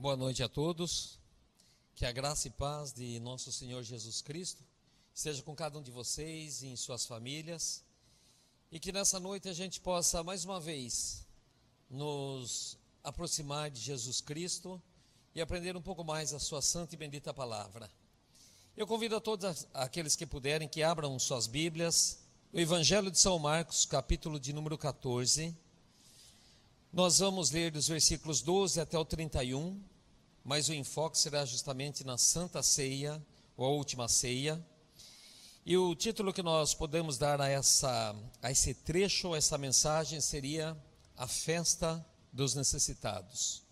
Boa noite a todos. Que a graça e paz de nosso Senhor Jesus Cristo esteja com cada um de vocês e em suas famílias. E que nessa noite a gente possa mais uma vez nos aproximar de Jesus Cristo e aprender um pouco mais a sua santa e bendita palavra. Eu convido a todos aqueles que puderem que abram suas Bíblias, o Evangelho de São Marcos, capítulo de número 14. Nós vamos ler dos versículos 12 até o 31, mas o enfoque será justamente na Santa Ceia, ou a última ceia. E o título que nós podemos dar a, essa, a esse trecho, a essa mensagem, seria A Festa dos Necessitados.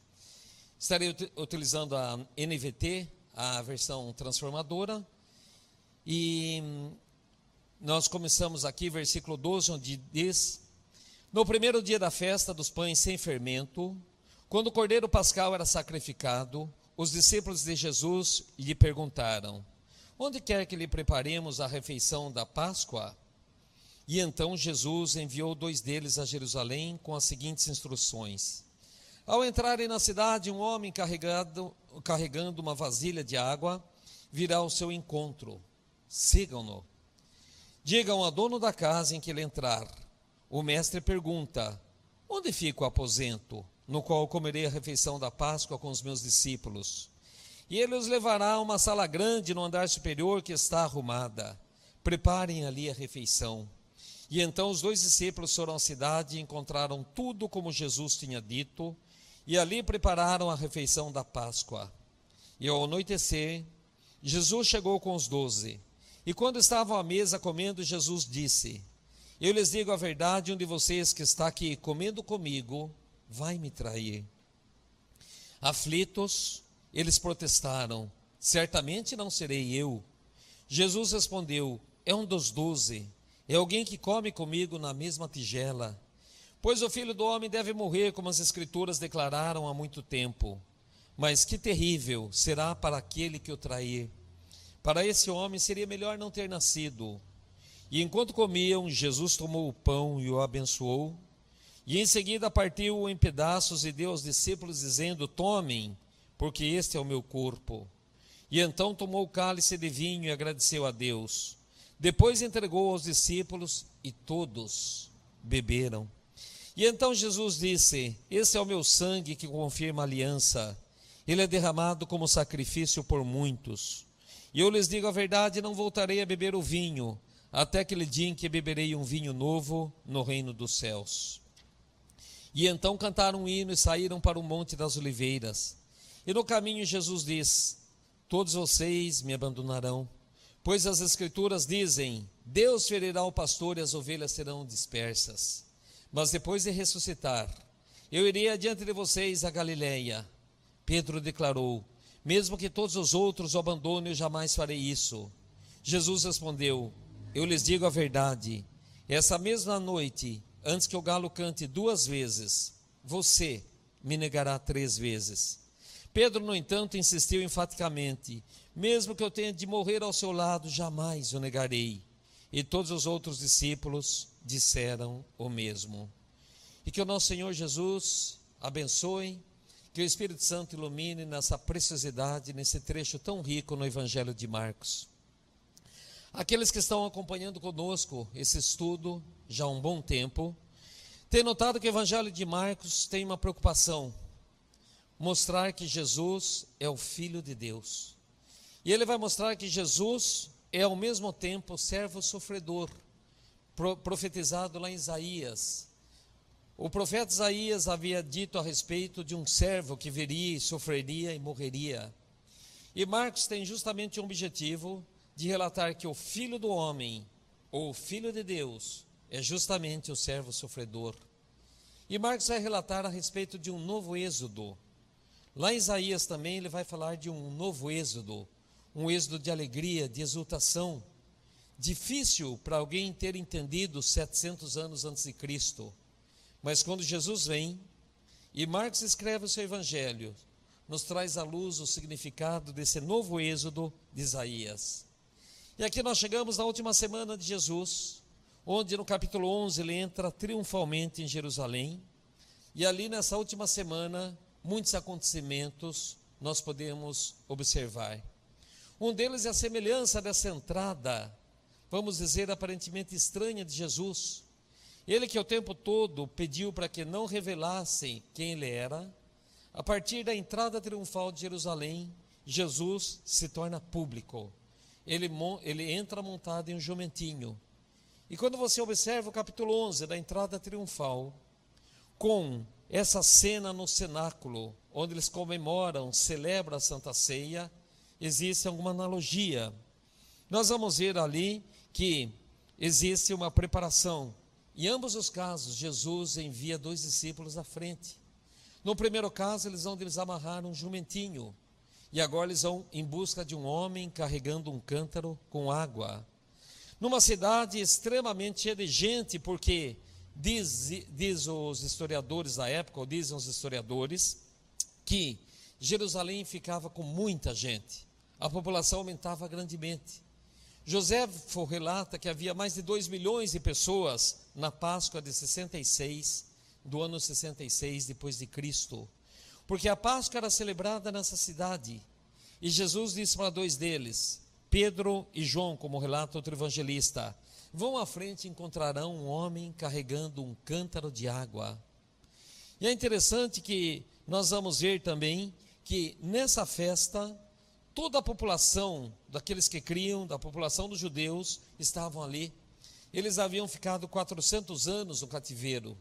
Estarei utilizando a NVT, a versão transformadora, e nós começamos aqui, versículo 12, onde diz no primeiro dia da festa dos pães sem fermento, quando o cordeiro pascal era sacrificado, os discípulos de Jesus lhe perguntaram: Onde quer que lhe preparemos a refeição da Páscoa? E então Jesus enviou dois deles a Jerusalém com as seguintes instruções: Ao entrarem na cidade, um homem carregando uma vasilha de água virá ao seu encontro. Sigam-no. Digam ao dono da casa em que ele entrar o mestre pergunta: Onde fica o aposento, no qual comerei a refeição da Páscoa com os meus discípulos? E ele os levará a uma sala grande no andar superior que está arrumada. Preparem ali a refeição. E então os dois discípulos foram à cidade e encontraram tudo como Jesus tinha dito, e ali prepararam a refeição da Páscoa. E ao anoitecer, Jesus chegou com os doze. E quando estavam à mesa comendo, Jesus disse: eu lhes digo a verdade: um de vocês que está aqui comendo comigo vai me trair. Aflitos, eles protestaram: Certamente não serei eu. Jesus respondeu: É um dos doze, é alguém que come comigo na mesma tigela. Pois o filho do homem deve morrer, como as Escrituras declararam há muito tempo. Mas que terrível será para aquele que o trair. Para esse homem seria melhor não ter nascido. E enquanto comiam, Jesus tomou o pão e o abençoou, e em seguida partiu-o em pedaços e deu aos discípulos, dizendo: Tomem, porque este é o meu corpo. E então tomou o cálice de vinho e agradeceu a Deus. Depois entregou aos discípulos e todos beberam. E então Jesus disse: Esse é o meu sangue que confirma a aliança. Ele é derramado como sacrifício por muitos. E eu lhes digo a verdade: não voltarei a beber o vinho até aquele dia em que beberei um vinho novo no reino dos céus. E então cantaram um hino e saíram para o Monte das Oliveiras. E no caminho Jesus diz: Todos vocês me abandonarão, pois as Escrituras dizem: Deus ferirá o pastor e as ovelhas serão dispersas. Mas depois de ressuscitar, eu irei adiante de vocês a Galiléia. Pedro declarou: Mesmo que todos os outros o abandonem, eu jamais farei isso. Jesus respondeu: eu lhes digo a verdade: essa mesma noite, antes que o galo cante duas vezes, você me negará três vezes. Pedro, no entanto, insistiu enfaticamente: mesmo que eu tenha de morrer ao seu lado, jamais o negarei. E todos os outros discípulos disseram o mesmo. E que o nosso Senhor Jesus abençoe, que o Espírito Santo ilumine nessa preciosidade, nesse trecho tão rico no Evangelho de Marcos. Aqueles que estão acompanhando conosco esse estudo já há um bom tempo, têm notado que o Evangelho de Marcos tem uma preocupação: mostrar que Jesus é o Filho de Deus. E ele vai mostrar que Jesus é ao mesmo tempo servo sofredor, profetizado lá em Isaías. O profeta Isaías havia dito a respeito de um servo que viria sofreria e morreria. E Marcos tem justamente um objetivo de relatar que o filho do homem, ou filho de Deus, é justamente o servo sofredor. E Marcos vai relatar a respeito de um novo êxodo. Lá em Isaías também ele vai falar de um novo êxodo, um êxodo de alegria, de exultação. Difícil para alguém ter entendido 700 anos antes de Cristo. Mas quando Jesus vem, e Marcos escreve o seu evangelho, nos traz à luz o significado desse novo êxodo de Isaías. E aqui nós chegamos na última semana de Jesus, onde no capítulo 11 ele entra triunfalmente em Jerusalém. E ali nessa última semana, muitos acontecimentos nós podemos observar. Um deles é a semelhança dessa entrada, vamos dizer, aparentemente estranha de Jesus. Ele que o tempo todo pediu para que não revelassem quem ele era, a partir da entrada triunfal de Jerusalém, Jesus se torna público. Ele, ele entra montado em um jumentinho. E quando você observa o capítulo 11 da entrada triunfal, com essa cena no cenáculo, onde eles comemoram, celebram a Santa Ceia, existe alguma analogia. Nós vamos ver ali que existe uma preparação. Em ambos os casos, Jesus envia dois discípulos à frente. No primeiro caso, eles vão desamarrar um jumentinho. E agora eles vão em busca de um homem carregando um cântaro com água. Numa cidade extremamente cheia de gente, porque diz, diz os historiadores da época, ou dizem os historiadores, que Jerusalém ficava com muita gente, a população aumentava grandemente. José relata que havia mais de 2 milhões de pessoas na Páscoa de 66, do ano 66 depois de Cristo, porque a Páscoa era celebrada nessa cidade. E Jesus disse para dois deles, Pedro e João, como relata outro evangelista, vão à frente e encontrarão um homem carregando um cântaro de água. E é interessante que nós vamos ver também que nessa festa, toda a população daqueles que criam, da população dos judeus, estavam ali. Eles haviam ficado 400 anos no cativeiro.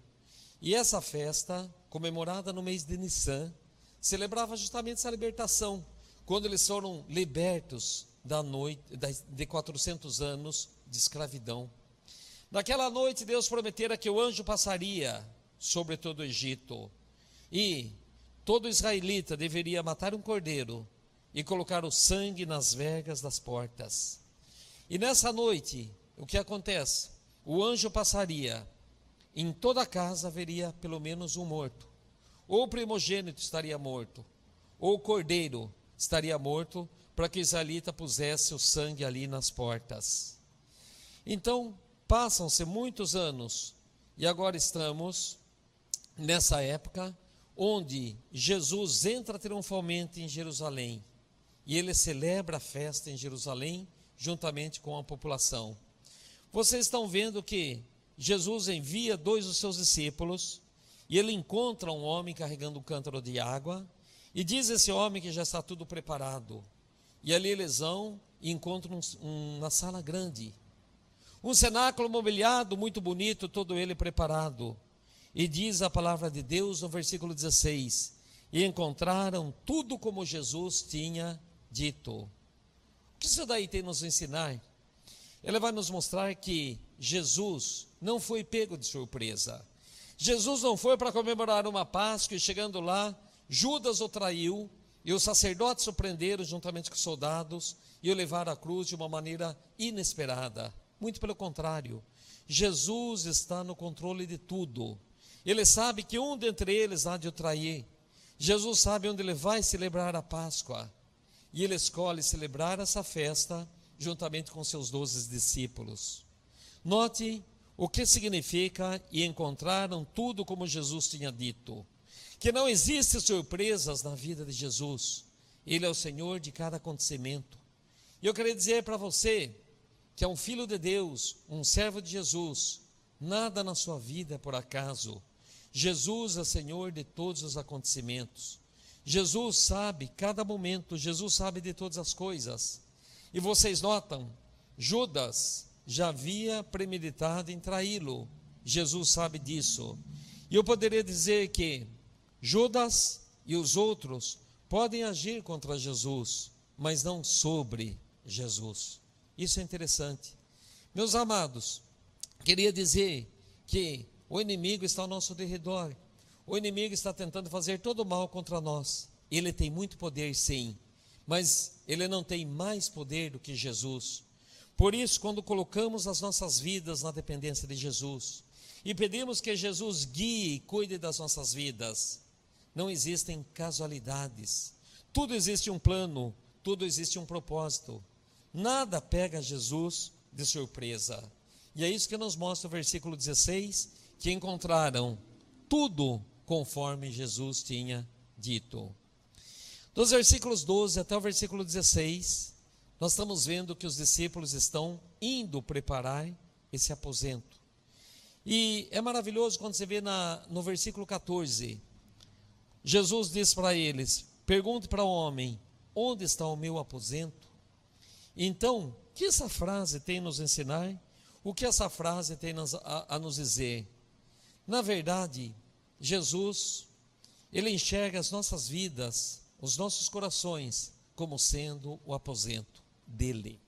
E essa festa, comemorada no mês de Nissan, celebrava justamente essa libertação, quando eles foram libertos da noite de 400 anos de escravidão. Naquela noite Deus prometera que o anjo passaria sobre todo o Egito e todo israelita deveria matar um cordeiro e colocar o sangue nas vergas das portas. E nessa noite, o que acontece? O anjo passaria, em toda casa haveria pelo menos um morto. Ou o primogênito estaria morto, ou o cordeiro estaria morto, para que o israelita pusesse o sangue ali nas portas. Então, passam-se muitos anos, e agora estamos nessa época onde Jesus entra triunfalmente em Jerusalém e ele celebra a festa em Jerusalém juntamente com a população. Vocês estão vendo que Jesus envia dois dos seus discípulos e ele encontra um homem carregando um cântaro de água e diz esse homem que já está tudo preparado. E ali eles vão e encontram um, uma sala grande, um cenáculo mobiliado muito bonito, todo ele preparado. E diz a palavra de Deus no versículo 16: E encontraram tudo como Jesus tinha dito. O que isso daí tem nos ensinar? Ele vai nos mostrar que Jesus não foi pego de surpresa. Jesus não foi para comemorar uma Páscoa e chegando lá, Judas o traiu e os sacerdotes o prenderam juntamente com os soldados e o levaram à cruz de uma maneira inesperada. Muito pelo contrário, Jesus está no controle de tudo. Ele sabe que um dentre eles há de o trair. Jesus sabe onde ele vai celebrar a Páscoa. E ele escolhe celebrar essa festa juntamente com seus doze discípulos. Note o que significa e encontraram tudo como Jesus tinha dito. Que não existe surpresas na vida de Jesus. Ele é o Senhor de cada acontecimento. E eu queria dizer para você que é um filho de Deus, um servo de Jesus, nada na sua vida é por acaso. Jesus é Senhor de todos os acontecimentos. Jesus sabe cada momento, Jesus sabe de todas as coisas. E vocês notam, Judas já havia premeditado em traí-lo. Jesus sabe disso. E eu poderia dizer que Judas e os outros podem agir contra Jesus, mas não sobre Jesus. Isso é interessante. Meus amados, queria dizer que o inimigo está ao nosso derredor. O inimigo está tentando fazer todo o mal contra nós. Ele tem muito poder, sim, mas ele não tem mais poder do que Jesus. Por isso, quando colocamos as nossas vidas na dependência de Jesus e pedimos que Jesus guie e cuide das nossas vidas, não existem casualidades. Tudo existe um plano, tudo existe um propósito. Nada pega Jesus de surpresa. E é isso que nos mostra o versículo 16 que encontraram tudo conforme Jesus tinha dito. Dos versículos 12 até o versículo 16, nós estamos vendo que os discípulos estão indo preparar esse aposento. E é maravilhoso quando você vê na, no versículo 14, Jesus diz para eles: Pergunte para o homem, onde está o meu aposento? Então, o que essa frase tem a nos ensinar? O que essa frase tem a, a nos dizer? Na verdade, Jesus, ele enxerga as nossas vidas, os nossos corações, como sendo o aposento dele.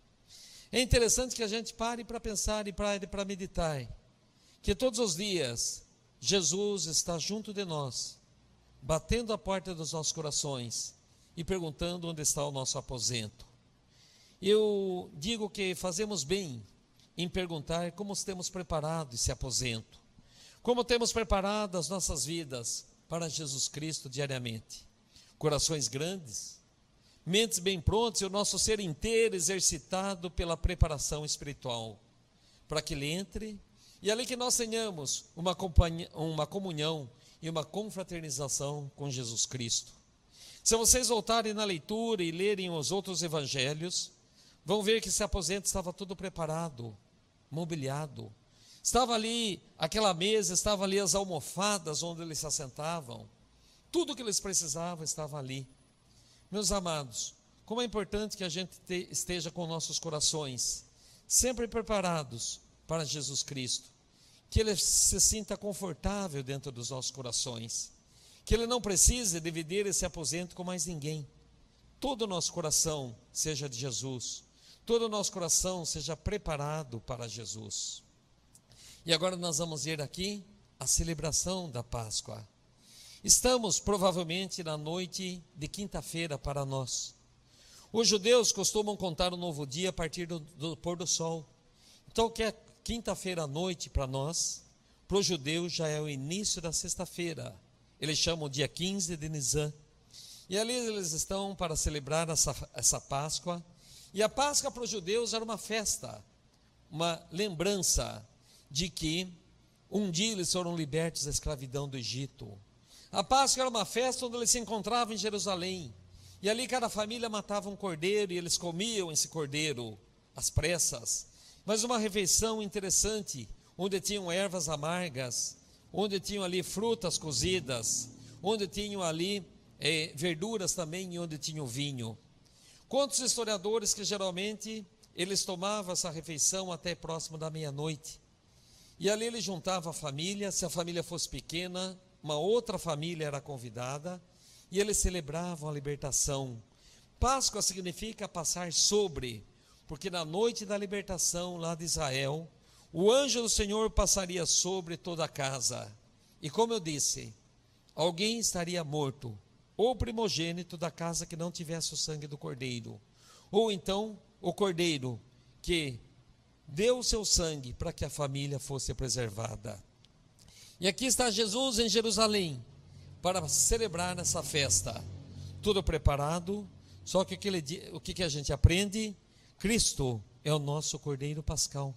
É interessante que a gente pare para pensar e para meditar que todos os dias Jesus está junto de nós, batendo a porta dos nossos corações e perguntando onde está o nosso aposento. Eu digo que fazemos bem em perguntar como temos preparado esse aposento, como temos preparado as nossas vidas para Jesus Cristo diariamente. Corações grandes, mentes bem prontas e o nosso ser inteiro exercitado pela preparação espiritual, para que Ele entre e ali que nós tenhamos uma, uma comunhão e uma confraternização com Jesus Cristo. Se vocês voltarem na leitura e lerem os outros evangelhos, vão ver que esse aposento estava tudo preparado, mobiliado. Estava ali aquela mesa, estava ali as almofadas onde eles se assentavam. Tudo que eles precisavam estava ali. Meus amados, como é importante que a gente esteja com nossos corações sempre preparados para Jesus Cristo, que Ele se sinta confortável dentro dos nossos corações, que Ele não precise dividir esse aposento com mais ninguém. Todo o nosso coração seja de Jesus, todo o nosso coração seja preparado para Jesus. E agora nós vamos ver aqui a celebração da Páscoa. Estamos provavelmente na noite de quinta-feira para nós. Os judeus costumam contar o novo dia a partir do, do pôr do sol. Então, o que é quinta-feira à noite para nós, para os judeus já é o início da sexta-feira. Eles chamam o dia 15 de Nisan. E ali eles estão para celebrar essa, essa Páscoa. E a Páscoa para os judeus era uma festa, uma lembrança de que um dia eles foram libertos da escravidão do Egito. A Páscoa era uma festa onde eles se encontravam em Jerusalém. E ali cada família matava um cordeiro e eles comiam esse cordeiro às pressas mas uma refeição interessante, onde tinham ervas amargas, onde tinham ali frutas cozidas, onde tinham ali é, verduras também e onde tinham vinho. Quantos historiadores que geralmente eles tomavam essa refeição até próximo da meia-noite. E ali ele juntava a família, se a família fosse pequena, uma outra família era convidada, e eles celebravam a libertação. Páscoa significa passar sobre, porque na noite da libertação lá de Israel, o anjo do Senhor passaria sobre toda a casa. E como eu disse, alguém estaria morto, ou primogênito da casa que não tivesse o sangue do cordeiro, ou então o cordeiro que deu o seu sangue para que a família fosse preservada. E aqui está Jesus em Jerusalém para celebrar essa festa. Tudo preparado, só que o que, a gente aprende? Cristo é o nosso Cordeiro Pascal.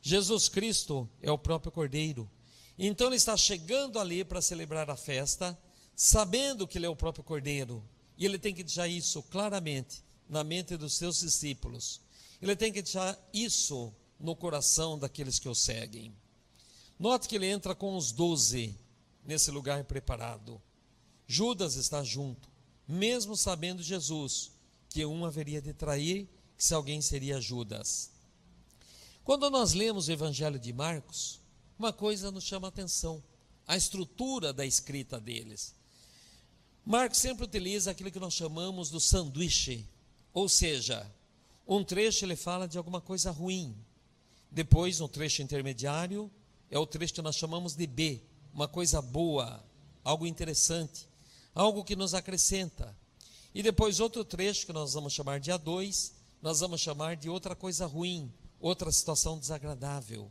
Jesus Cristo é o próprio Cordeiro. Então ele está chegando ali para celebrar a festa, sabendo que ele é o próprio Cordeiro. E ele tem que deixar isso claramente na mente dos seus discípulos. Ele tem que deixar isso no coração daqueles que o seguem. Note que ele entra com os doze nesse lugar preparado. Judas está junto, mesmo sabendo Jesus que um haveria de trair que se alguém seria Judas. Quando nós lemos o Evangelho de Marcos, uma coisa nos chama a atenção: a estrutura da escrita deles. Marcos sempre utiliza aquilo que nós chamamos do sanduíche, ou seja, um trecho ele fala de alguma coisa ruim, depois um trecho intermediário é o trecho que nós chamamos de B, uma coisa boa, algo interessante, algo que nos acrescenta. E depois outro trecho que nós vamos chamar de A2, nós vamos chamar de outra coisa ruim, outra situação desagradável.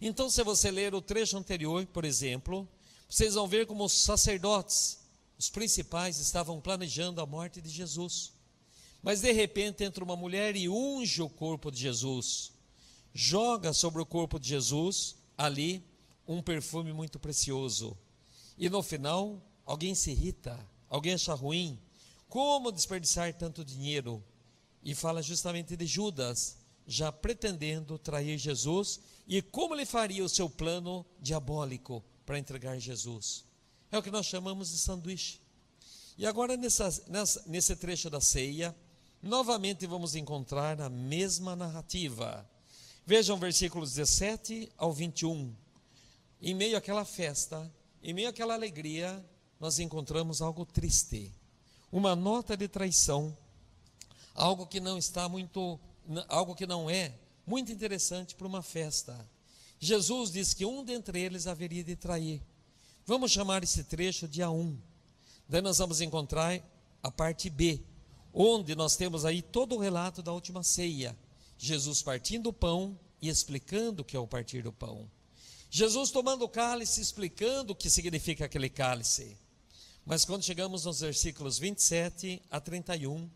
Então, se você ler o trecho anterior, por exemplo, vocês vão ver como os sacerdotes, os principais, estavam planejando a morte de Jesus. Mas de repente entra uma mulher e unge o corpo de Jesus, joga sobre o corpo de Jesus ali um perfume muito precioso. E no final, alguém se irrita, alguém acha ruim, como desperdiçar tanto dinheiro? E fala justamente de Judas, já pretendendo trair Jesus e como ele faria o seu plano diabólico para entregar Jesus. É o que nós chamamos de sanduíche. E agora, nessa, nessa, nesse trecho da ceia, novamente vamos encontrar a mesma narrativa. Vejam versículos 17 ao 21. Em meio àquela festa, em meio àquela alegria, nós encontramos algo triste. Uma nota de traição. Algo que não está muito, algo que não é muito interessante para uma festa. Jesus diz que um dentre eles haveria de trair. Vamos chamar esse trecho de A1. Daí nós vamos encontrar a parte B, onde nós temos aí todo o relato da última ceia. Jesus partindo o pão e explicando o que é o partir do pão. Jesus tomando o cálice, explicando o que significa aquele cálice. Mas quando chegamos nos versículos 27 a 31,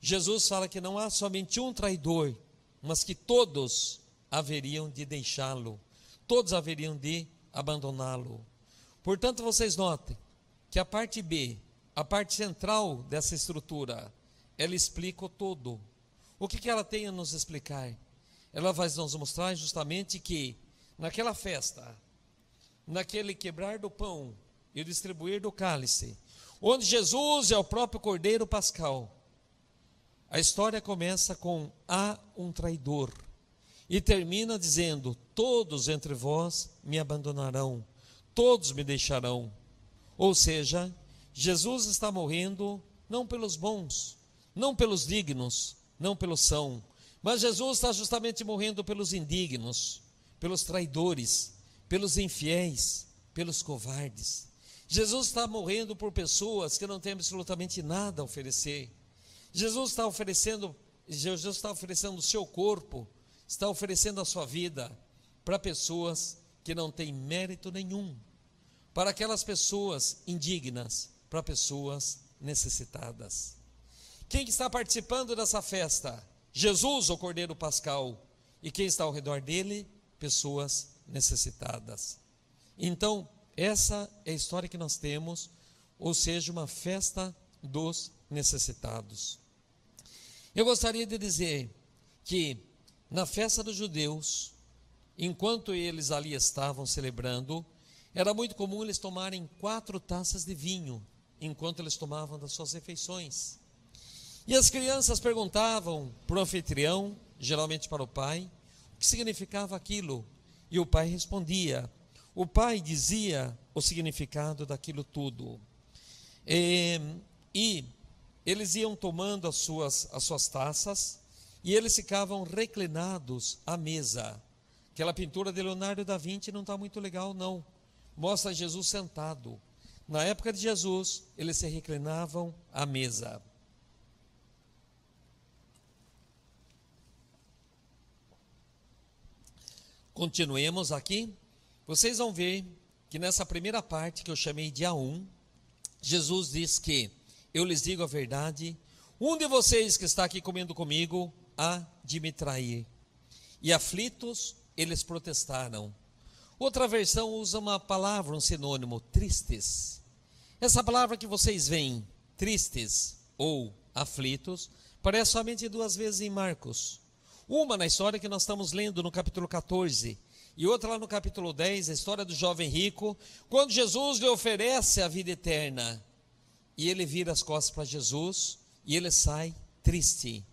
Jesus fala que não há somente um traidor, mas que todos haveriam de deixá-lo, todos haveriam de abandoná-lo. Portanto, vocês notem que a parte B, a parte central dessa estrutura, ela explica o todo. O que, que ela tem a nos explicar? Ela vai nos mostrar justamente que naquela festa, naquele quebrar do pão e distribuir do cálice, onde Jesus é o próprio Cordeiro Pascal, a história começa com há um traidor e termina dizendo: Todos entre vós me abandonarão, todos me deixarão. Ou seja, Jesus está morrendo não pelos bons, não pelos dignos, não pelos são, mas Jesus está justamente morrendo pelos indignos, pelos traidores, pelos infiéis, pelos covardes. Jesus está morrendo por pessoas que não têm absolutamente nada a oferecer. Jesus está oferecendo, Jesus está oferecendo o seu corpo, está oferecendo a sua vida para pessoas que não têm mérito nenhum para aquelas pessoas indignas, para pessoas necessitadas. Quem está participando dessa festa? Jesus, o Cordeiro Pascal. E quem está ao redor dele? Pessoas necessitadas. Então, essa é a história que nós temos, ou seja, uma festa dos necessitados. Eu gostaria de dizer que na festa dos judeus, enquanto eles ali estavam celebrando, era muito comum eles tomarem quatro taças de vinho enquanto eles tomavam das suas refeições. E as crianças perguntavam para o anfitrião, geralmente para o pai, o que significava aquilo. E o pai respondia. O pai dizia o significado daquilo tudo. E, e eles iam tomando as suas, as suas taças e eles ficavam reclinados à mesa. Aquela pintura de Leonardo da Vinci não está muito legal, não mostra Jesus sentado. Na época de Jesus, eles se reclinavam à mesa. Continuemos aqui. Vocês vão ver que nessa primeira parte que eu chamei de A1, Jesus diz que eu lhes digo a verdade, um de vocês que está aqui comendo comigo há de me trair. E aflitos, eles protestaram. Outra versão usa uma palavra, um sinônimo, tristes. Essa palavra que vocês veem, tristes ou aflitos, aparece somente duas vezes em Marcos. Uma na história que nós estamos lendo no capítulo 14, e outra lá no capítulo 10, a história do jovem rico, quando Jesus lhe oferece a vida eterna. E ele vira as costas para Jesus e ele sai triste.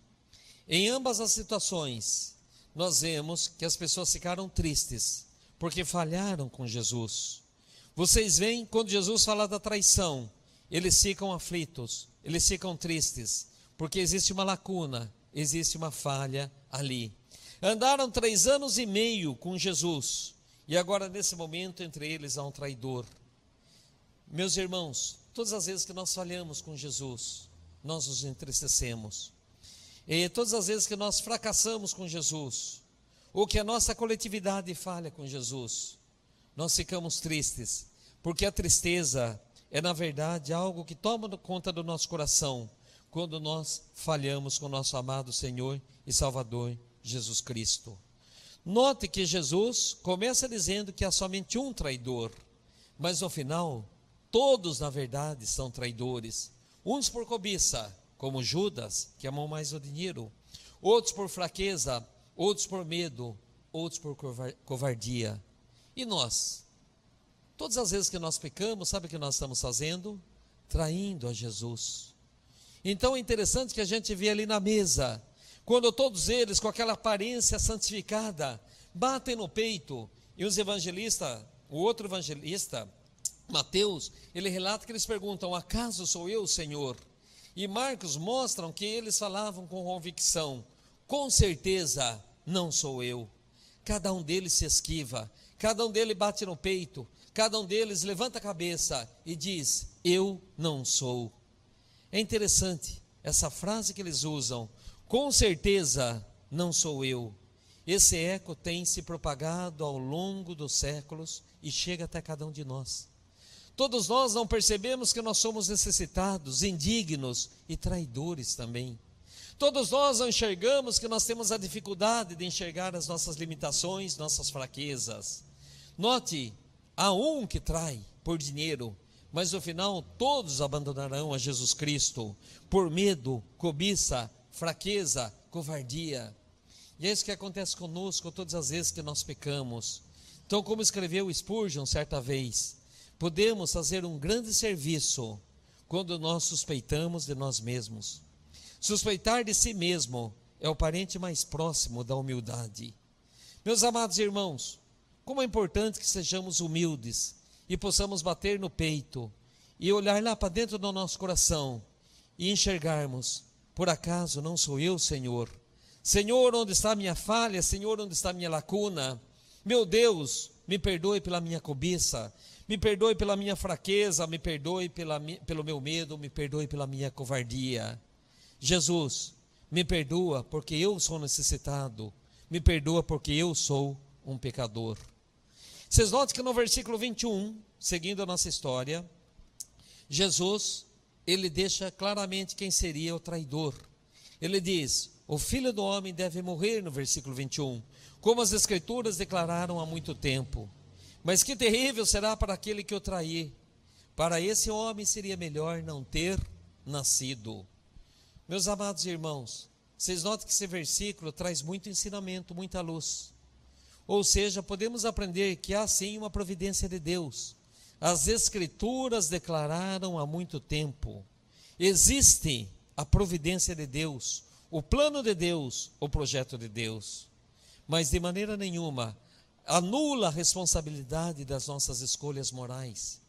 Em ambas as situações, nós vemos que as pessoas ficaram tristes porque falharam com Jesus. Vocês veem quando Jesus fala da traição, eles ficam aflitos, eles ficam tristes, porque existe uma lacuna, existe uma falha ali. Andaram três anos e meio com Jesus, e agora nesse momento entre eles há um traidor. Meus irmãos, todas as vezes que nós falhamos com Jesus, nós nos entristecemos. E todas as vezes que nós fracassamos com Jesus, ou que a nossa coletividade falha com Jesus, nós ficamos tristes, porque a tristeza é, na verdade, algo que toma conta do nosso coração quando nós falhamos com nosso amado Senhor e Salvador Jesus Cristo. Note que Jesus começa dizendo que há somente um traidor, mas no final, todos, na verdade, são traidores. Uns por cobiça, como Judas, que amou mais o dinheiro, outros por fraqueza, outros por medo, outros por covardia. E nós? Todas as vezes que nós pecamos, sabe o que nós estamos fazendo? Traindo a Jesus. Então é interessante que a gente vê ali na mesa, quando todos eles, com aquela aparência santificada, batem no peito, e os evangelistas, o outro evangelista, Mateus, ele relata que eles perguntam: Acaso sou eu, Senhor? E Marcos mostram que eles falavam com convicção: Com certeza não sou eu. Cada um deles se esquiva, cada um deles bate no peito, cada um deles levanta a cabeça e diz: Eu não sou. É interessante essa frase que eles usam: Com certeza não sou eu. Esse eco tem se propagado ao longo dos séculos e chega até cada um de nós. Todos nós não percebemos que nós somos necessitados, indignos e traidores também. Todos nós não enxergamos que nós temos a dificuldade de enxergar as nossas limitações, nossas fraquezas. Note, há um que trai por dinheiro, mas no final todos abandonarão a Jesus Cristo por medo, cobiça, fraqueza, covardia. E é isso que acontece conosco todas as vezes que nós pecamos. Então, como escreveu Spurgeon certa vez, podemos fazer um grande serviço quando nós suspeitamos de nós mesmos. Suspeitar de si mesmo é o parente mais próximo da humildade. Meus amados irmãos, como é importante que sejamos humildes e possamos bater no peito e olhar lá para dentro do nosso coração e enxergarmos: por acaso não sou eu, Senhor? Senhor, onde está minha falha? Senhor, onde está minha lacuna? Meu Deus, me perdoe pela minha cobiça, me perdoe pela minha fraqueza, me perdoe pela, pelo meu medo, me perdoe pela minha covardia. Jesus, me perdoa porque eu sou necessitado, me perdoa porque eu sou um pecador. Vocês notam que no versículo 21, seguindo a nossa história, Jesus, ele deixa claramente quem seria o traidor. Ele diz: O filho do homem deve morrer, no versículo 21, como as Escrituras declararam há muito tempo. Mas que terrível será para aquele que o trair. Para esse homem seria melhor não ter nascido. Meus amados irmãos, vocês notam que esse versículo traz muito ensinamento, muita luz. Ou seja, podemos aprender que há sim uma providência de Deus. As Escrituras declararam há muito tempo. Existe a providência de Deus, o plano de Deus, o projeto de Deus. Mas de maneira nenhuma anula a responsabilidade das nossas escolhas morais.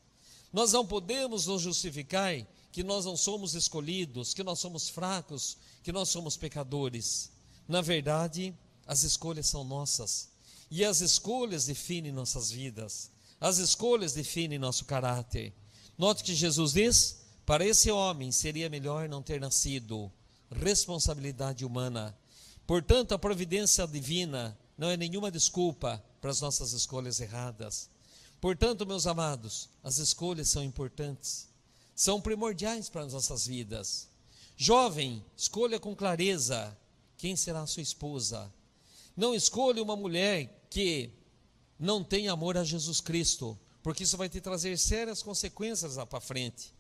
Nós não podemos nos justificar que nós não somos escolhidos, que nós somos fracos, que nós somos pecadores. Na verdade, as escolhas são nossas. E as escolhas definem nossas vidas. As escolhas definem nosso caráter. Note que Jesus diz: para esse homem seria melhor não ter nascido. Responsabilidade humana. Portanto, a providência divina não é nenhuma desculpa para as nossas escolhas erradas. Portanto, meus amados, as escolhas são importantes, são primordiais para as nossas vidas. Jovem, escolha com clareza quem será a sua esposa. Não escolha uma mulher que não tem amor a Jesus Cristo, porque isso vai te trazer sérias consequências lá para frente.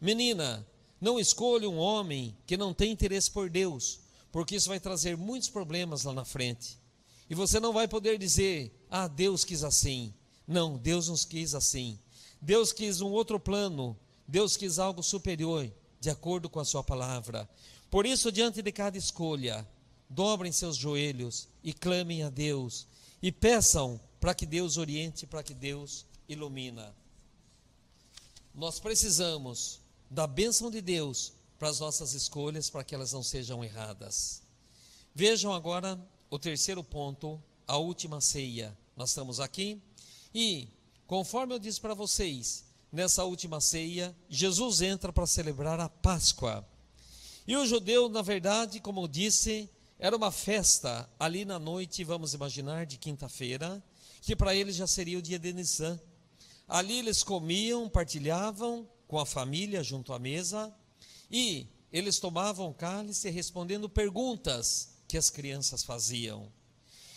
Menina, não escolha um homem que não tem interesse por Deus, porque isso vai trazer muitos problemas lá na frente. E você não vai poder dizer, ah, Deus quis assim. Não, Deus nos quis assim. Deus quis um outro plano. Deus quis algo superior, de acordo com a Sua palavra. Por isso, diante de cada escolha, dobrem seus joelhos e clamem a Deus. E peçam para que Deus oriente, para que Deus ilumina. Nós precisamos da bênção de Deus para as nossas escolhas, para que elas não sejam erradas. Vejam agora o terceiro ponto, a última ceia. Nós estamos aqui e, conforme eu disse para vocês, nessa última ceia, Jesus entra para celebrar a Páscoa. E o judeu, na verdade, como eu disse, era uma festa ali na noite, vamos imaginar, de quinta-feira, que para eles já seria o dia de Nissan. Ali eles comiam, partilhavam com a família junto à mesa e eles tomavam cálice respondendo perguntas que as crianças faziam.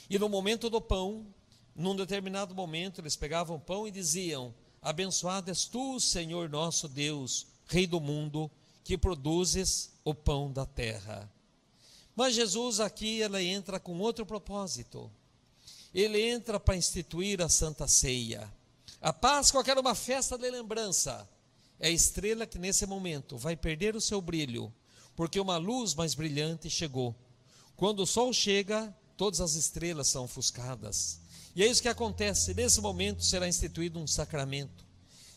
E no momento do pão, num determinado momento, eles pegavam pão e diziam: Abençoado és tu, Senhor nosso Deus, Rei do mundo, que produzes o pão da terra. Mas Jesus aqui ele entra com outro propósito. Ele entra para instituir a Santa Ceia. A Páscoa era uma festa de lembrança. É a estrela que nesse momento vai perder o seu brilho, porque uma luz mais brilhante chegou. Quando o sol chega, todas as estrelas são ofuscadas. E é isso que acontece. Nesse momento será instituído um sacramento.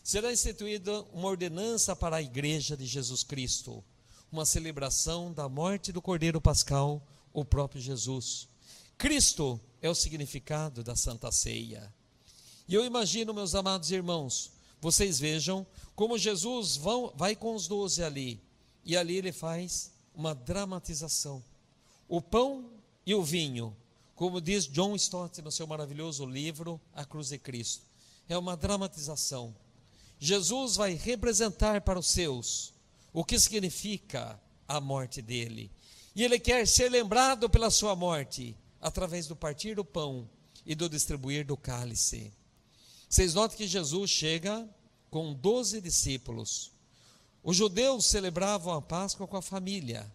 Será instituída uma ordenança para a igreja de Jesus Cristo uma celebração da morte do Cordeiro Pascal, o próprio Jesus. Cristo é o significado da Santa Ceia. E eu imagino, meus amados irmãos, vocês vejam como Jesus vão, vai com os doze ali, e ali ele faz uma dramatização. O pão e o vinho, como diz John Stott no seu maravilhoso livro A Cruz de Cristo, é uma dramatização. Jesus vai representar para os seus o que significa a morte dele. E ele quer ser lembrado pela sua morte, através do partir do pão e do distribuir do cálice. Vocês notam que Jesus chega com doze discípulos. Os judeus celebravam a Páscoa com a família.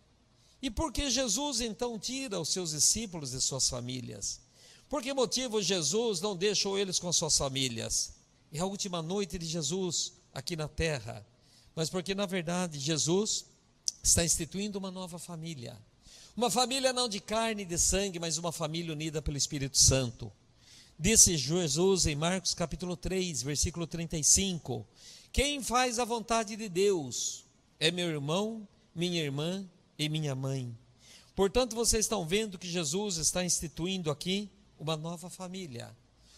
E por que Jesus então tira os seus discípulos de suas famílias? Por que motivo Jesus não deixou eles com suas famílias? É a última noite de Jesus aqui na terra mas porque na verdade Jesus está instituindo uma nova família. Uma família não de carne e de sangue, mas uma família unida pelo Espírito Santo. Disse Jesus em Marcos capítulo 3, versículo 35: Quem faz a vontade de Deus é meu irmão, minha irmã e minha mãe. Portanto, vocês estão vendo que Jesus está instituindo aqui uma nova família.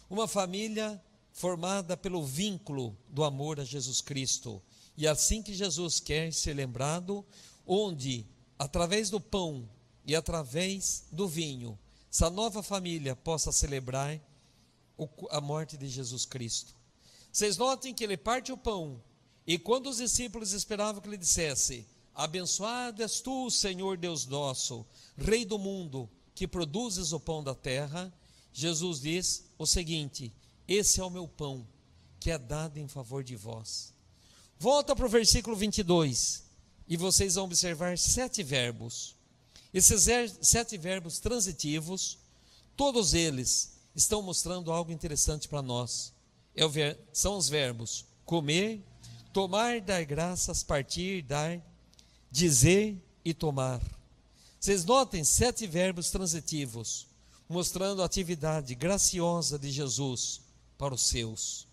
Uma família formada pelo vínculo do amor a Jesus Cristo. E assim que Jesus quer ser lembrado, onde, através do pão e através do vinho, essa nova família possa celebrar a morte de Jesus Cristo. Vocês notem que ele parte o pão, e quando os discípulos esperavam que ele dissesse: Abençoado és tu, Senhor Deus nosso, Rei do mundo, que produzes o pão da terra, Jesus diz o seguinte: Esse é o meu pão, que é dado em favor de vós. Volta para o versículo 22 e vocês vão observar sete verbos. Esses sete verbos transitivos, todos eles estão mostrando algo interessante para nós. É ver, são os verbos comer, tomar, dar graças, partir, dar, dizer e tomar. Vocês notem sete verbos transitivos, mostrando a atividade graciosa de Jesus para os seus.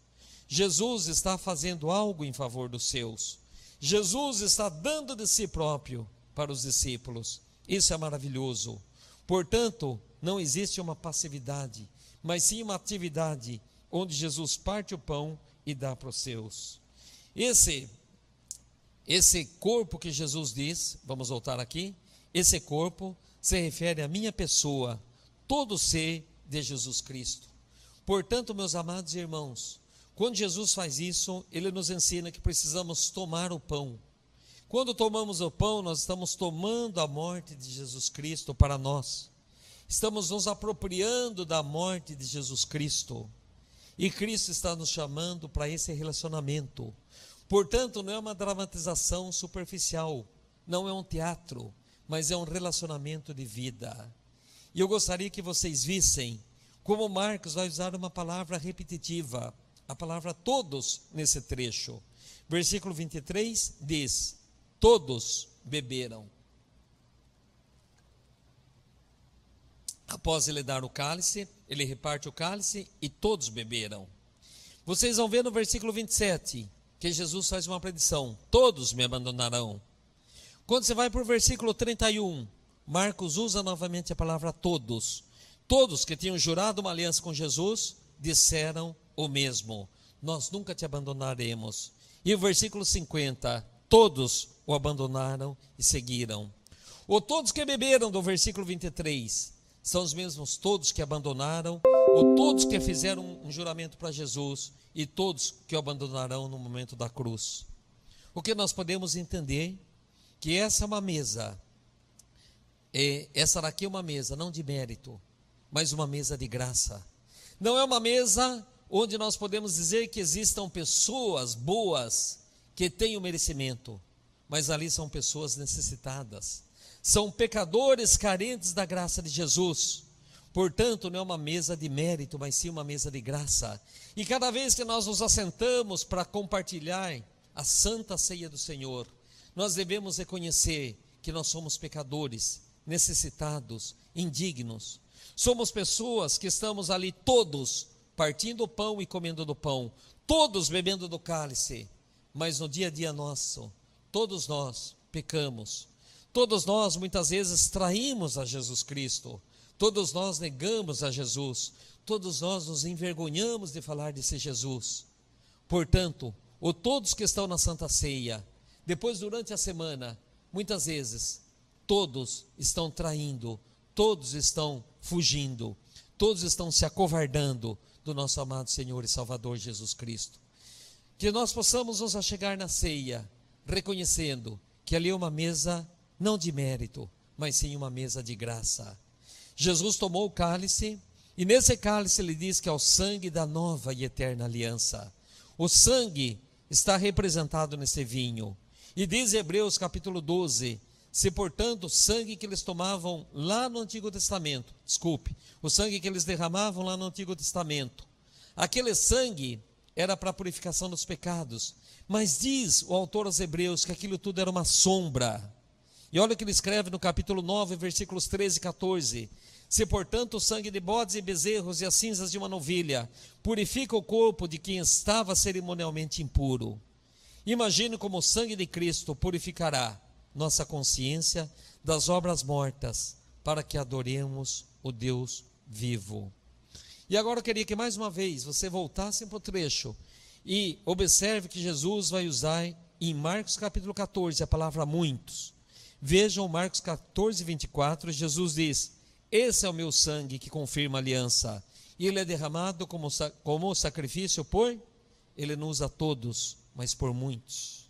Jesus está fazendo algo em favor dos seus. Jesus está dando de si próprio para os discípulos. Isso é maravilhoso. Portanto, não existe uma passividade, mas sim uma atividade onde Jesus parte o pão e dá para os seus. Esse esse corpo que Jesus diz, vamos voltar aqui, esse corpo se refere à minha pessoa, todo ser de Jesus Cristo. Portanto, meus amados irmãos, quando Jesus faz isso, ele nos ensina que precisamos tomar o pão. Quando tomamos o pão, nós estamos tomando a morte de Jesus Cristo para nós. Estamos nos apropriando da morte de Jesus Cristo. E Cristo está nos chamando para esse relacionamento. Portanto, não é uma dramatização superficial, não é um teatro, mas é um relacionamento de vida. E eu gostaria que vocês vissem como Marcos vai usar uma palavra repetitiva a palavra todos nesse trecho. Versículo 23 diz: Todos beberam. Após ele dar o cálice, ele reparte o cálice e todos beberam. Vocês vão ver no versículo 27 que Jesus faz uma predição: Todos me abandonarão. Quando você vai para o versículo 31, Marcos usa novamente a palavra todos. Todos que tinham jurado uma aliança com Jesus disseram o mesmo: Nós nunca te abandonaremos. E o versículo 50: Todos o abandonaram e seguiram. Ou todos que beberam, do versículo 23, são os mesmos todos que abandonaram, ou todos que fizeram um juramento para Jesus, e todos que o abandonarão no momento da cruz. O que nós podemos entender? Que essa é uma mesa, é, essa daqui é uma mesa não de mérito, mas uma mesa de graça. Não é uma mesa onde nós podemos dizer que existam pessoas boas que têm o merecimento, mas ali são pessoas necessitadas, são pecadores carentes da graça de Jesus. Portanto, não é uma mesa de mérito, mas sim uma mesa de graça. E cada vez que nós nos assentamos para compartilhar a santa ceia do Senhor, nós devemos reconhecer que nós somos pecadores, necessitados, indignos. Somos pessoas que estamos ali todos partindo o pão e comendo do pão, todos bebendo do cálice, mas no dia a dia nosso, todos nós pecamos. Todos nós muitas vezes traímos a Jesus Cristo. Todos nós negamos a Jesus. Todos nós nos envergonhamos de falar desse Jesus. Portanto, ou todos que estão na Santa Ceia, depois durante a semana, muitas vezes, todos estão traindo, todos estão fugindo, todos estão se acovardando do nosso amado Senhor e Salvador Jesus Cristo. Que nós possamos nos achegar na ceia, reconhecendo que ali é uma mesa não de mérito, mas sim uma mesa de graça. Jesus tomou o cálice, e nesse cálice ele diz que é o sangue da nova e eterna aliança. O sangue está representado nesse vinho. E diz Hebreus capítulo 12: se portanto o sangue que eles tomavam lá no Antigo Testamento, desculpe, o sangue que eles derramavam lá no Antigo Testamento, aquele sangue era para a purificação dos pecados, mas diz o autor aos Hebreus que aquilo tudo era uma sombra. E olha o que ele escreve no capítulo 9, versículos 13 e 14: Se, portanto, o sangue de bodes e bezerros e as cinzas de uma novilha purifica o corpo de quem estava cerimonialmente impuro, imagine como o sangue de Cristo purificará nossa consciência das obras mortas, para que adoremos o Deus vivo. E agora eu queria que mais uma vez você voltasse para o trecho e observe que Jesus vai usar em Marcos capítulo 14 a palavra muitos. Vejam Marcos 14, 24, Jesus diz: Esse é o meu sangue que confirma a aliança. E ele é derramado como, como sacrifício por, ele não usa todos, mas por muitos.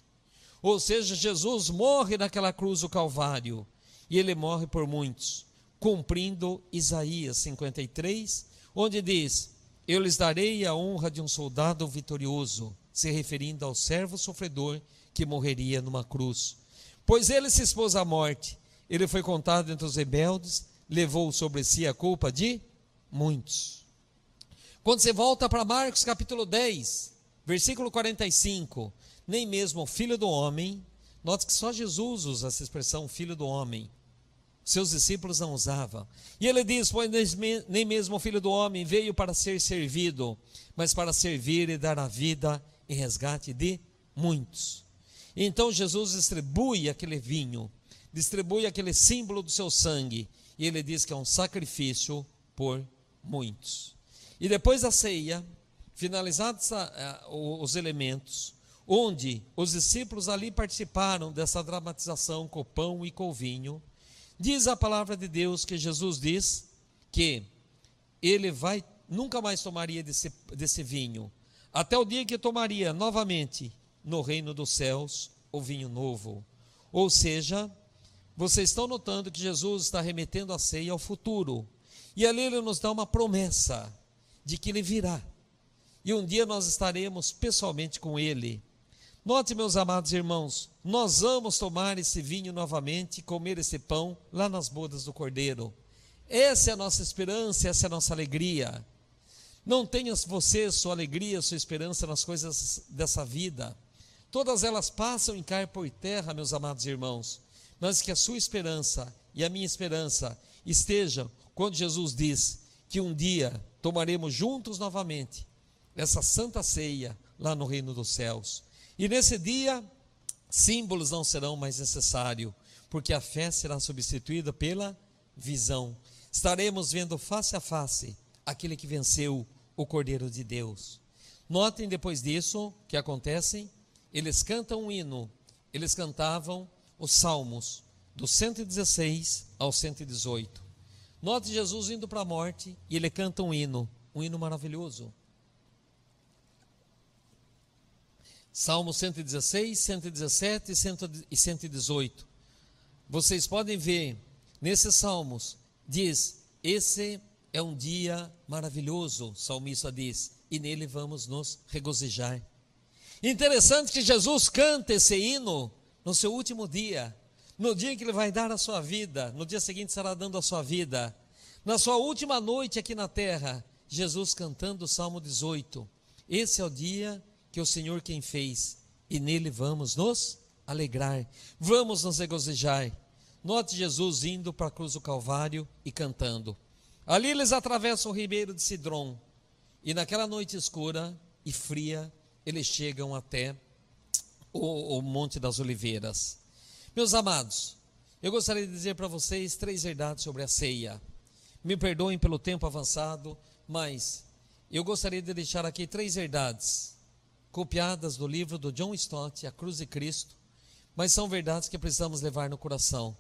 Ou seja, Jesus morre naquela cruz do Calvário, e ele morre por muitos, cumprindo Isaías 53, onde diz: Eu lhes darei a honra de um soldado vitorioso, se referindo ao servo sofredor que morreria numa cruz. Pois ele se expôs à morte, ele foi contado entre os rebeldes, levou sobre si a culpa de muitos. Quando você volta para Marcos capítulo 10, versículo 45, nem mesmo o filho do homem, note que só Jesus usa essa expressão filho do homem. Seus discípulos não usavam. E ele diz: Pois nem mesmo o filho do homem veio para ser servido, mas para servir e dar a vida em resgate de muitos. Então Jesus distribui aquele vinho, distribui aquele símbolo do seu sangue, e ele diz que é um sacrifício por muitos. E depois da ceia, finalizados os elementos, onde os discípulos ali participaram dessa dramatização com pão e com o vinho, diz a palavra de Deus que Jesus diz que ele vai nunca mais tomaria desse, desse vinho, até o dia que tomaria novamente no reino dos céus o vinho novo. Ou seja, vocês estão notando que Jesus está remetendo a ceia ao futuro. E ali ele nos dá uma promessa de que ele virá. E um dia nós estaremos pessoalmente com ele. Note, meus amados irmãos, nós vamos tomar esse vinho novamente, comer esse pão lá nas bodas do Cordeiro. Essa é a nossa esperança, essa é a nossa alegria. Não tenha você sua alegria, sua esperança nas coisas dessa vida. Todas elas passam em cair por terra, meus amados irmãos. Mas que a sua esperança e a minha esperança estejam quando Jesus diz que um dia tomaremos juntos novamente essa santa ceia lá no reino dos céus. E nesse dia, símbolos não serão mais necessários, porque a fé será substituída pela visão. Estaremos vendo face a face aquele que venceu o Cordeiro de Deus. Notem depois disso que acontece, eles cantam um hino, eles cantavam os salmos do 116 ao 118. Note Jesus indo para a morte e ele canta um hino, um hino maravilhoso. Salmo 116, 117 e 118. Vocês podem ver nesses salmos, diz: Esse é um dia maravilhoso, o salmista diz. e nele vamos nos regozijar. Interessante que Jesus canta esse hino no seu último dia, no dia em que ele vai dar a sua vida, no dia seguinte será dando a sua vida. Na sua última noite aqui na terra, Jesus cantando o Salmo 18. Esse é o dia que o Senhor quem fez, e nele vamos nos alegrar, vamos nos regozijar. Note Jesus indo para a cruz do Calvário e cantando. Ali eles atravessam o ribeiro de Sidrom, e naquela noite escura e fria, eles chegam até o, o Monte das Oliveiras. Meus amados, eu gostaria de dizer para vocês três verdades sobre a ceia. Me perdoem pelo tempo avançado, mas eu gostaria de deixar aqui três verdades, copiadas do livro do John Stott, A Cruz de Cristo, mas são verdades que precisamos levar no coração.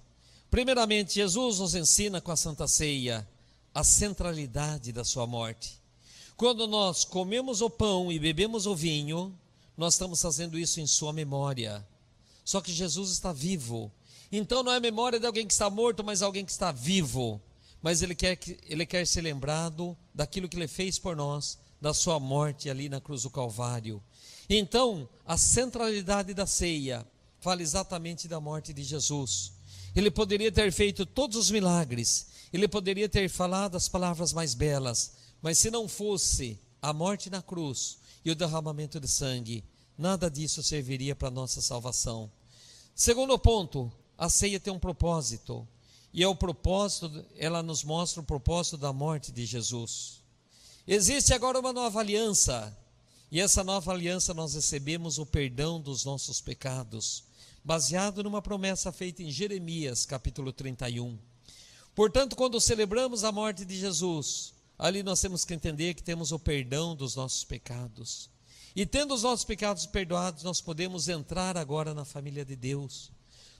Primeiramente, Jesus nos ensina com a Santa Ceia a centralidade da sua morte. Quando nós comemos o pão e bebemos o vinho, nós estamos fazendo isso em sua memória. Só que Jesus está vivo. Então não é memória de alguém que está morto, mas alguém que está vivo. Mas ele quer, que, ele quer ser lembrado daquilo que ele fez por nós, da sua morte ali na cruz do Calvário. Então, a centralidade da ceia fala exatamente da morte de Jesus. Ele poderia ter feito todos os milagres, ele poderia ter falado as palavras mais belas, mas se não fosse a morte na cruz e o derramamento de sangue, nada disso serviria para a nossa salvação. Segundo ponto, a ceia tem um propósito, e é o propósito, ela nos mostra o propósito da morte de Jesus. Existe agora uma nova aliança, e essa nova aliança nós recebemos o perdão dos nossos pecados baseado numa promessa feita em Jeremias, capítulo 31. Portanto, quando celebramos a morte de Jesus, ali nós temos que entender que temos o perdão dos nossos pecados. E tendo os nossos pecados perdoados, nós podemos entrar agora na família de Deus.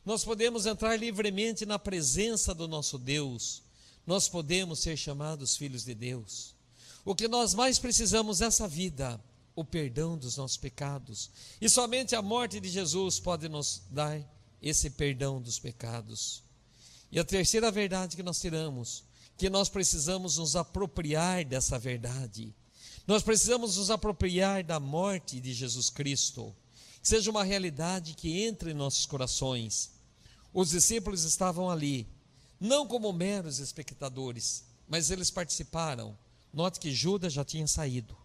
Nós podemos entrar livremente na presença do nosso Deus. Nós podemos ser chamados filhos de Deus. O que nós mais precisamos nessa vida o perdão dos nossos pecados. E somente a morte de Jesus pode nos dar esse perdão dos pecados. E a terceira verdade que nós tiramos, que nós precisamos nos apropriar dessa verdade. Nós precisamos nos apropriar da morte de Jesus Cristo. Que seja uma realidade que entre em nossos corações. Os discípulos estavam ali, não como meros espectadores, mas eles participaram. Note que Judas já tinha saído.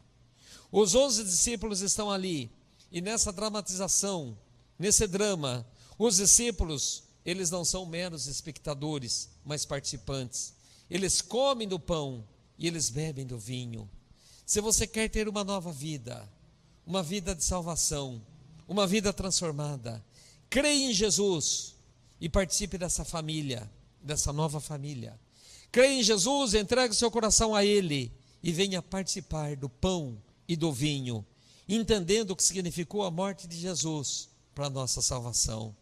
Os onze discípulos estão ali, e nessa dramatização, nesse drama, os discípulos, eles não são meros espectadores, mas participantes. Eles comem do pão e eles bebem do vinho. Se você quer ter uma nova vida, uma vida de salvação, uma vida transformada, creia em Jesus e participe dessa família, dessa nova família. Creia em Jesus, entregue seu coração a Ele e venha participar do pão e do vinho, entendendo o que significou a morte de Jesus para a nossa salvação.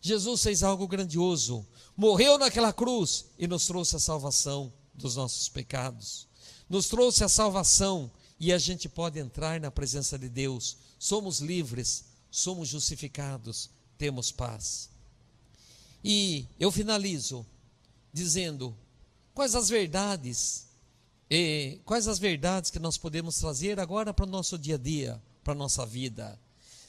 Jesus fez algo grandioso, morreu naquela cruz e nos trouxe a salvação dos nossos pecados, nos trouxe a salvação e a gente pode entrar na presença de Deus. Somos livres, somos justificados, temos paz. E eu finalizo dizendo quais as verdades e quais as verdades que nós podemos trazer agora para o nosso dia a dia, para a nossa vida?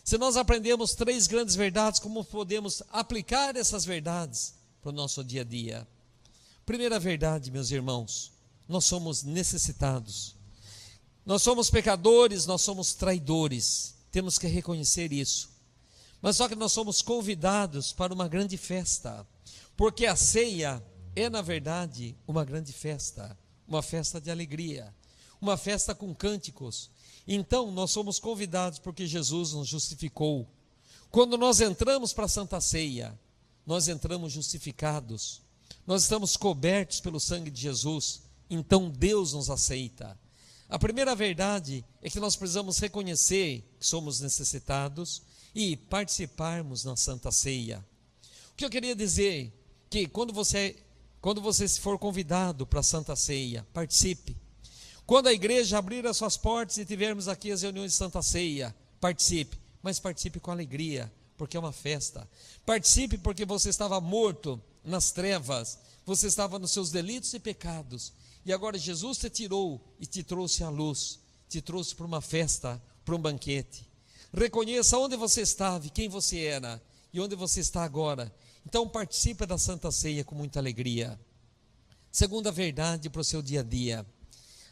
Se nós aprendemos três grandes verdades, como podemos aplicar essas verdades para o nosso dia a dia? Primeira verdade, meus irmãos, nós somos necessitados. Nós somos pecadores, nós somos traidores. Temos que reconhecer isso. Mas só que nós somos convidados para uma grande festa, porque a ceia é, na verdade, uma grande festa uma festa de alegria, uma festa com cânticos. Então, nós somos convidados porque Jesus nos justificou. Quando nós entramos para a Santa Ceia, nós entramos justificados, nós estamos cobertos pelo sangue de Jesus, então Deus nos aceita. A primeira verdade é que nós precisamos reconhecer que somos necessitados e participarmos na Santa Ceia. O que eu queria dizer que quando você quando você for convidado para a Santa Ceia, participe. Quando a igreja abrir as suas portas e tivermos aqui as reuniões de Santa Ceia, participe. Mas participe com alegria, porque é uma festa. Participe porque você estava morto nas trevas, você estava nos seus delitos e pecados. E agora Jesus te tirou e te trouxe à luz, te trouxe para uma festa, para um banquete. Reconheça onde você estava, quem você era e onde você está agora. Então participe da Santa Ceia com muita alegria. Segunda verdade para o seu dia a dia.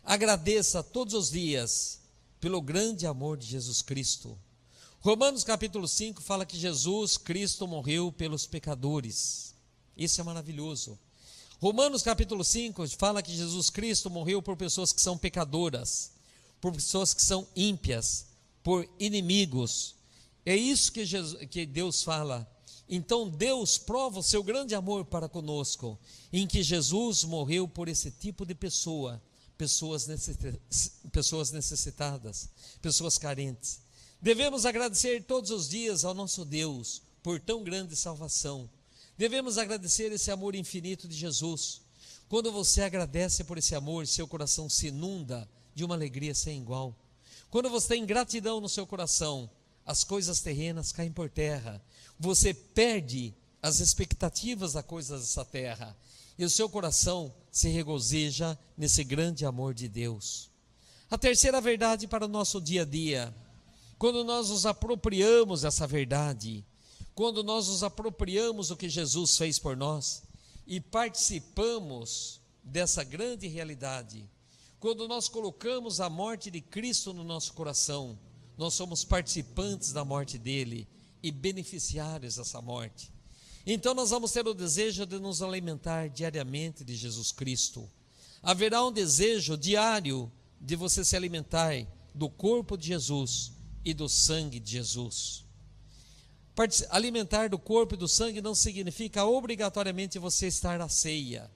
Agradeça todos os dias pelo grande amor de Jesus Cristo. Romanos capítulo 5 fala que Jesus Cristo morreu pelos pecadores. Isso é maravilhoso. Romanos capítulo 5 fala que Jesus Cristo morreu por pessoas que são pecadoras, por pessoas que são ímpias, por inimigos. É isso que, Jesus, que Deus fala. Então Deus prova o seu grande amor para conosco, em que Jesus morreu por esse tipo de pessoa, pessoas, pessoas necessitadas, pessoas carentes. Devemos agradecer todos os dias ao nosso Deus por tão grande salvação. Devemos agradecer esse amor infinito de Jesus. Quando você agradece por esse amor, seu coração se inunda de uma alegria sem igual. Quando você tem gratidão no seu coração, as coisas terrenas caem por terra. Você perde as expectativas das coisas dessa terra. E o seu coração se regozija nesse grande amor de Deus. A terceira verdade para o nosso dia a dia, quando nós nos apropriamos dessa verdade, quando nós nos apropriamos do que Jesus fez por nós e participamos dessa grande realidade, quando nós colocamos a morte de Cristo no nosso coração, nós somos participantes da morte dele e beneficiários dessa morte. Então nós vamos ter o desejo de nos alimentar diariamente de Jesus Cristo. Haverá um desejo diário de você se alimentar do corpo de Jesus e do sangue de Jesus. Alimentar do corpo e do sangue não significa obrigatoriamente você estar à ceia,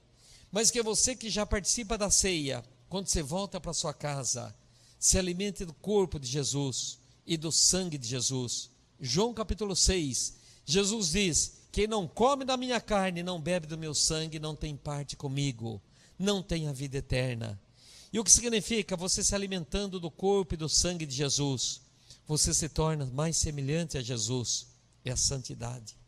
mas que você que já participa da ceia, quando você volta para sua casa, se alimente do corpo de Jesus e do sangue de Jesus. João capítulo 6, Jesus diz: Quem não come da minha carne, não bebe do meu sangue, não tem parte comigo, não tem a vida eterna. E o que significa você se alimentando do corpo e do sangue de Jesus? Você se torna mais semelhante a Jesus é a santidade.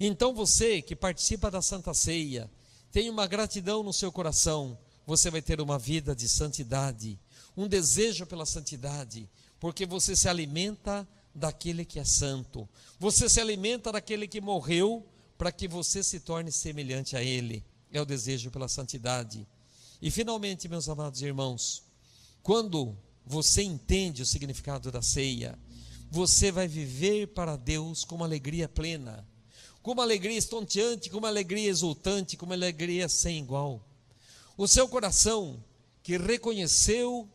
Então você que participa da Santa Ceia, tem uma gratidão no seu coração, você vai ter uma vida de santidade, um desejo pela santidade, porque você se alimenta daquele que é santo, você se alimenta daquele que morreu para que você se torne semelhante a ele. É o desejo pela santidade. E finalmente, meus amados irmãos, quando você entende o significado da ceia, você vai viver para Deus com uma alegria plena, com uma alegria estonteante, com uma alegria exultante, com uma alegria sem igual. O seu coração que reconheceu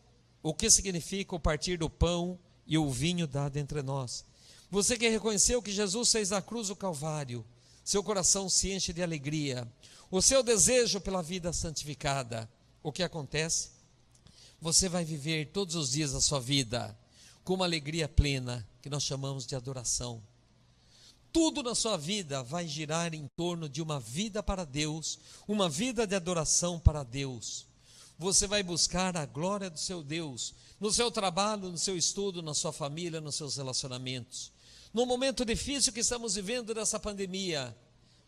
o que significa o partir do pão e o vinho dado entre nós. Você que reconheceu que Jesus fez na cruz o Calvário, seu coração se enche de alegria. O seu desejo pela vida santificada, o que acontece? Você vai viver todos os dias da sua vida com uma alegria plena que nós chamamos de adoração. Tudo na sua vida vai girar em torno de uma vida para Deus, uma vida de adoração para Deus. Você vai buscar a glória do seu Deus no seu trabalho, no seu estudo, na sua família, nos seus relacionamentos. No momento difícil que estamos vivendo dessa pandemia,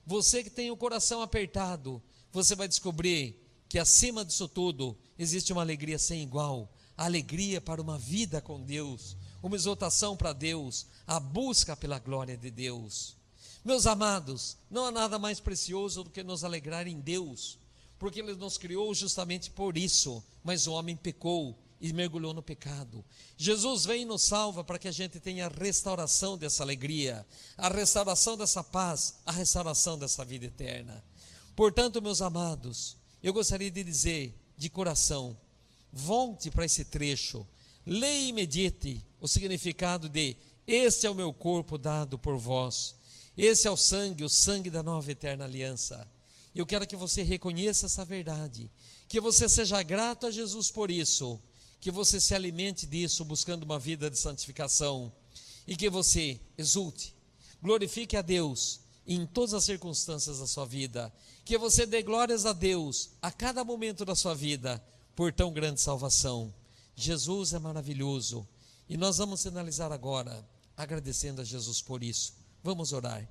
você que tem o coração apertado, você vai descobrir que acima disso tudo existe uma alegria sem igual, alegria para uma vida com Deus, uma exaltação para Deus, a busca pela glória de Deus. Meus amados, não há nada mais precioso do que nos alegrar em Deus, porque Ele nos criou justamente por isso, mas o homem pecou e mergulhou no pecado. Jesus vem e nos salva para que a gente tenha a restauração dessa alegria, a restauração dessa paz, a restauração dessa vida eterna. Portanto, meus amados, eu gostaria de dizer de coração, Volte para esse trecho, leia e medite o significado de: Este é o meu corpo dado por vós, esse é o sangue, o sangue da nova eterna aliança. Eu quero que você reconheça essa verdade, que você seja grato a Jesus por isso, que você se alimente disso buscando uma vida de santificação e que você exulte, glorifique a Deus em todas as circunstâncias da sua vida, que você dê glórias a Deus a cada momento da sua vida por tão grande salvação. Jesus é maravilhoso e nós vamos finalizar agora agradecendo a Jesus por isso. Vamos orar.